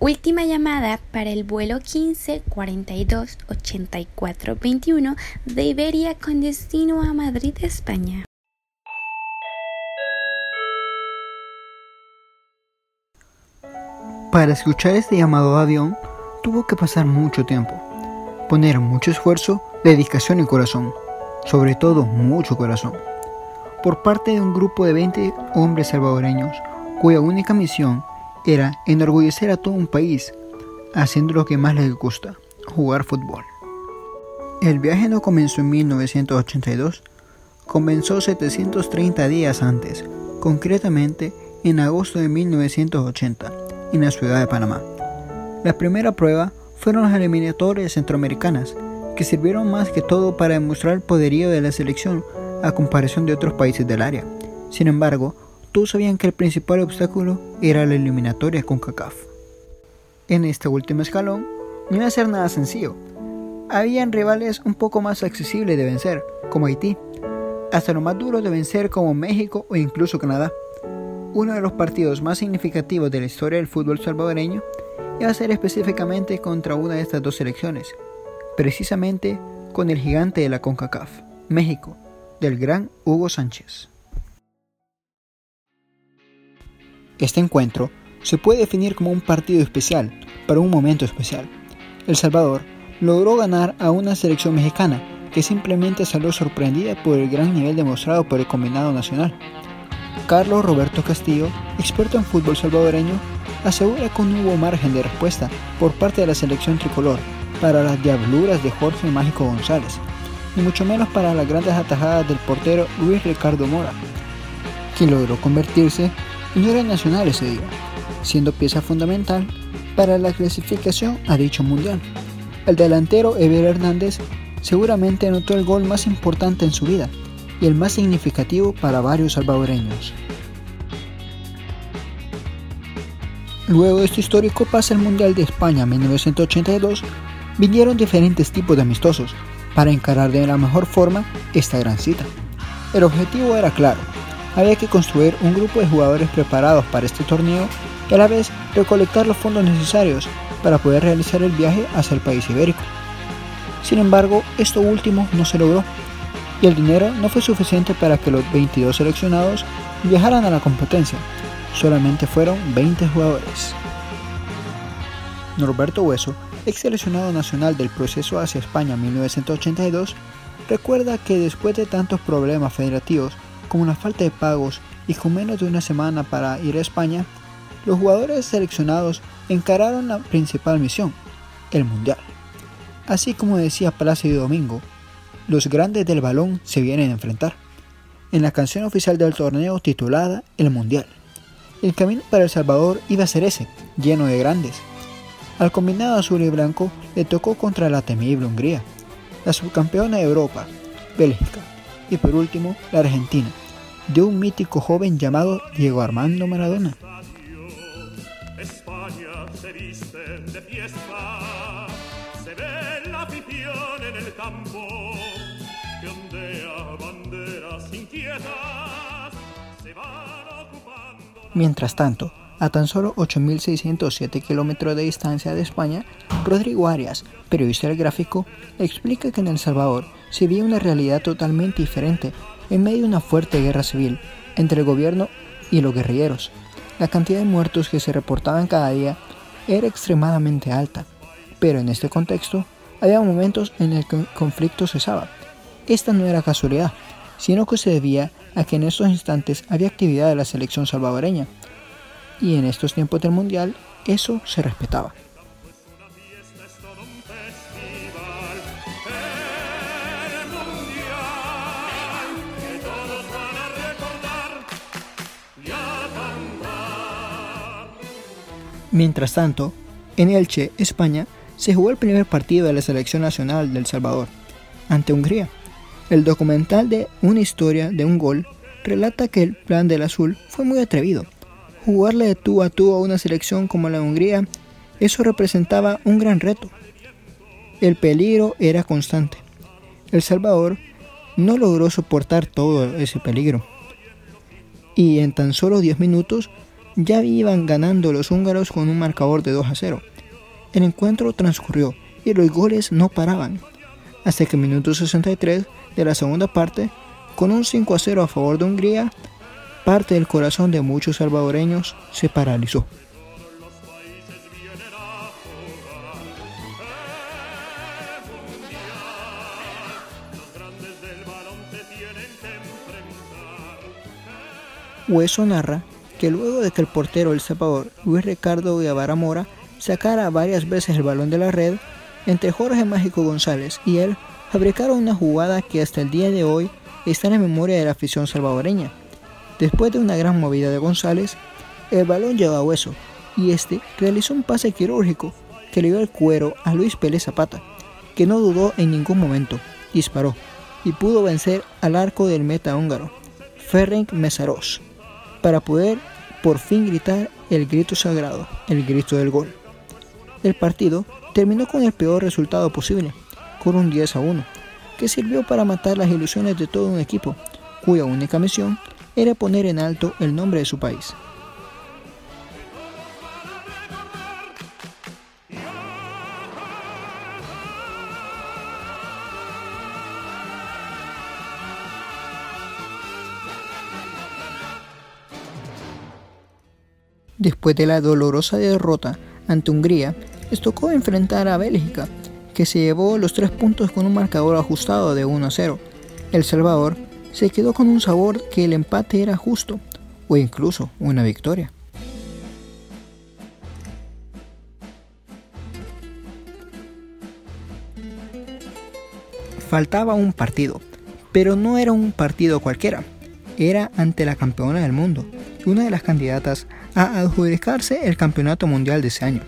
Última llamada para el vuelo 15 42 84 21 de Iberia con destino a Madrid, España. Para escuchar este llamado de avión, tuvo que pasar mucho tiempo, poner mucho esfuerzo, dedicación y corazón, sobre todo mucho corazón, por parte de un grupo de 20 hombres salvadoreños cuya única misión era enorgullecer a todo un país haciendo lo que más les gusta, jugar fútbol. El viaje no comenzó en 1982, comenzó 730 días antes, concretamente en agosto de 1980, en la ciudad de Panamá. La primera prueba fueron las eliminatorias centroamericanas, que sirvieron más que todo para demostrar el poderío de la selección a comparación de otros países del área. Sin embargo, todos sabían que el principal obstáculo era la eliminatoria con CACAF. En este último escalón no iba a ser nada sencillo. Habían rivales un poco más accesibles de vencer, como Haití, hasta lo más duro de vencer como México o incluso Canadá. Uno de los partidos más significativos de la historia del fútbol salvadoreño iba a ser específicamente contra una de estas dos selecciones, precisamente con el gigante de la CONCACAF, México, del gran Hugo Sánchez. Este encuentro se puede definir como un partido especial para un momento especial. El Salvador logró ganar a una selección mexicana que simplemente salió sorprendida por el gran nivel demostrado por el combinado nacional. Carlos Roberto Castillo, experto en fútbol salvadoreño, asegura que no hubo margen de respuesta por parte de la selección tricolor para las diabluras de Jorge Mágico González, ni mucho menos para las grandes atajadas del portero Luis Ricardo Mora, quien logró convertirse en héroe nacional ese día, siendo pieza fundamental para la clasificación a dicho mundial. El delantero Ever Hernández seguramente anotó el gol más importante en su vida y el más significativo para varios salvadoreños. Luego de este histórico pase al Mundial de España 1982, vinieron diferentes tipos de amistosos para encarar de la mejor forma esta gran cita. El objetivo era claro, había que construir un grupo de jugadores preparados para este torneo y a la vez recolectar los fondos necesarios para poder realizar el viaje hacia el país ibérico. Sin embargo, esto último no se logró y el dinero no fue suficiente para que los 22 seleccionados viajaran a la competencia. Solamente fueron 20 jugadores. Norberto Hueso, ex seleccionado nacional del proceso hacia España 1982, recuerda que después de tantos problemas federativos como la falta de pagos y con menos de una semana para ir a España, los jugadores seleccionados encararon la principal misión, el Mundial. Así como decía Plácido Domingo, los grandes del balón se vienen a enfrentar. En la canción oficial del torneo titulada El Mundial. El camino para El Salvador iba a ser ese, lleno de grandes. Al combinado azul y blanco le tocó contra la temible Hungría, la subcampeona de Europa, Bélgica, y por último la Argentina, de un mítico joven llamado Diego Armando Maradona. Mientras tanto, a tan solo 8.607 kilómetros de distancia de España, Rodrigo Arias, periodista del gráfico, explica que en El Salvador se veía una realidad totalmente diferente en medio de una fuerte guerra civil entre el gobierno y los guerrilleros. La cantidad de muertos que se reportaban cada día era extremadamente alta, pero en este contexto había momentos en el que el conflicto cesaba. Esta no era casualidad, sino que se debía a que en estos instantes había actividad de la selección salvadoreña, y en estos tiempos del Mundial eso se respetaba. Mientras tanto, en Elche, España, se jugó el primer partido de la selección nacional del Salvador, ante Hungría. El documental de Una historia de un gol relata que el plan del azul fue muy atrevido. Jugarle de tú a tú a una selección como la de Hungría, eso representaba un gran reto. El peligro era constante. El Salvador no logró soportar todo ese peligro. Y en tan solo 10 minutos ya iban ganando los húngaros con un marcador de 2 a 0. El encuentro transcurrió y los goles no paraban, hasta que en minuto 63 de la segunda parte, con un 5 a 0 a favor de Hungría, parte del corazón de muchos salvadoreños se paralizó. Hueso narra que luego de que el portero El Salvador, Luis Ricardo Guevara Mora, sacara varias veces el balón de la red, entre Jorge Mágico González y él fabricaron una jugada que hasta el día de hoy está en la memoria de la afición salvadoreña. Después de una gran movida de González, el balón llegó a Hueso y este realizó un pase quirúrgico que le dio el cuero a Luis Pérez Zapata, que no dudó en ningún momento, disparó y pudo vencer al arco del meta húngaro, Ferenc Mesaros para poder por fin gritar el grito sagrado, el grito del gol. El partido terminó con el peor resultado posible, con un 10 a 1, que sirvió para matar las ilusiones de todo un equipo, cuya única misión era poner en alto el nombre de su país. Después de la dolorosa derrota ante Hungría, les tocó enfrentar a Bélgica, que se llevó los tres puntos con un marcador ajustado de 1 a 0. El Salvador se quedó con un sabor que el empate era justo, o incluso una victoria. Faltaba un partido, pero no era un partido cualquiera, era ante la campeona del mundo, una de las candidatas a adjudicarse el campeonato mundial de ese año,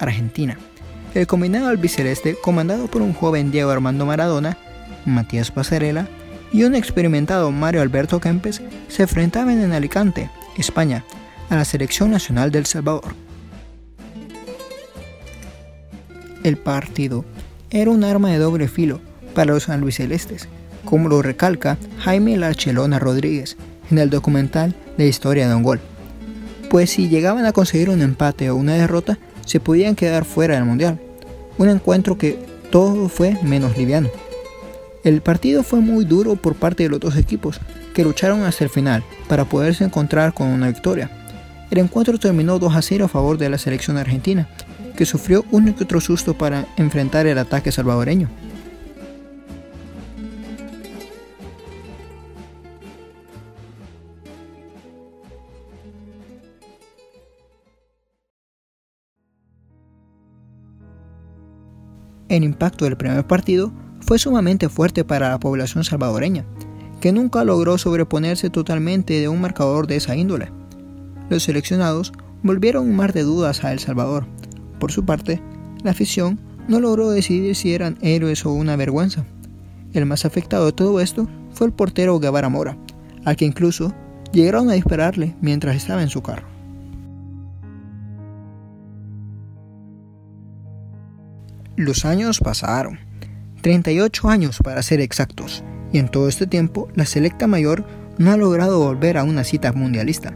Argentina. El combinado albiceleste, comandado por un joven Diego Armando Maradona, Matías Pasarela y un experimentado Mario Alberto Kempes, se enfrentaban en Alicante, España, a la selección nacional del Salvador. El partido era un arma de doble filo para los albicelestes, como lo recalca Jaime Larchelona Rodríguez en el documental La historia de un gol pues si llegaban a conseguir un empate o una derrota, se podían quedar fuera del Mundial. Un encuentro que todo fue menos liviano. El partido fue muy duro por parte de los dos equipos, que lucharon hasta el final para poderse encontrar con una victoria. El encuentro terminó 2 a 0 a favor de la selección argentina, que sufrió un y otro susto para enfrentar el ataque salvadoreño. El impacto del primer partido fue sumamente fuerte para la población salvadoreña, que nunca logró sobreponerse totalmente de un marcador de esa índole. Los seleccionados volvieron un mar de dudas a El Salvador. Por su parte, la afición no logró decidir si eran héroes o una vergüenza. El más afectado de todo esto fue el portero Guevara Mora, al que incluso llegaron a dispararle mientras estaba en su carro. Los años pasaron, 38 años para ser exactos, y en todo este tiempo la selecta mayor no ha logrado volver a una cita mundialista.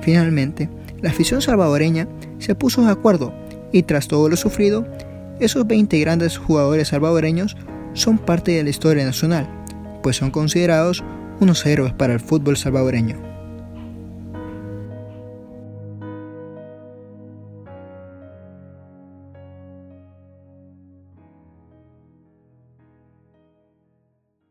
Finalmente, la afición salvadoreña se puso de acuerdo y tras todo lo sufrido, esos 20 grandes jugadores salvadoreños son parte de la historia nacional, pues son considerados unos héroes para el fútbol salvadoreño.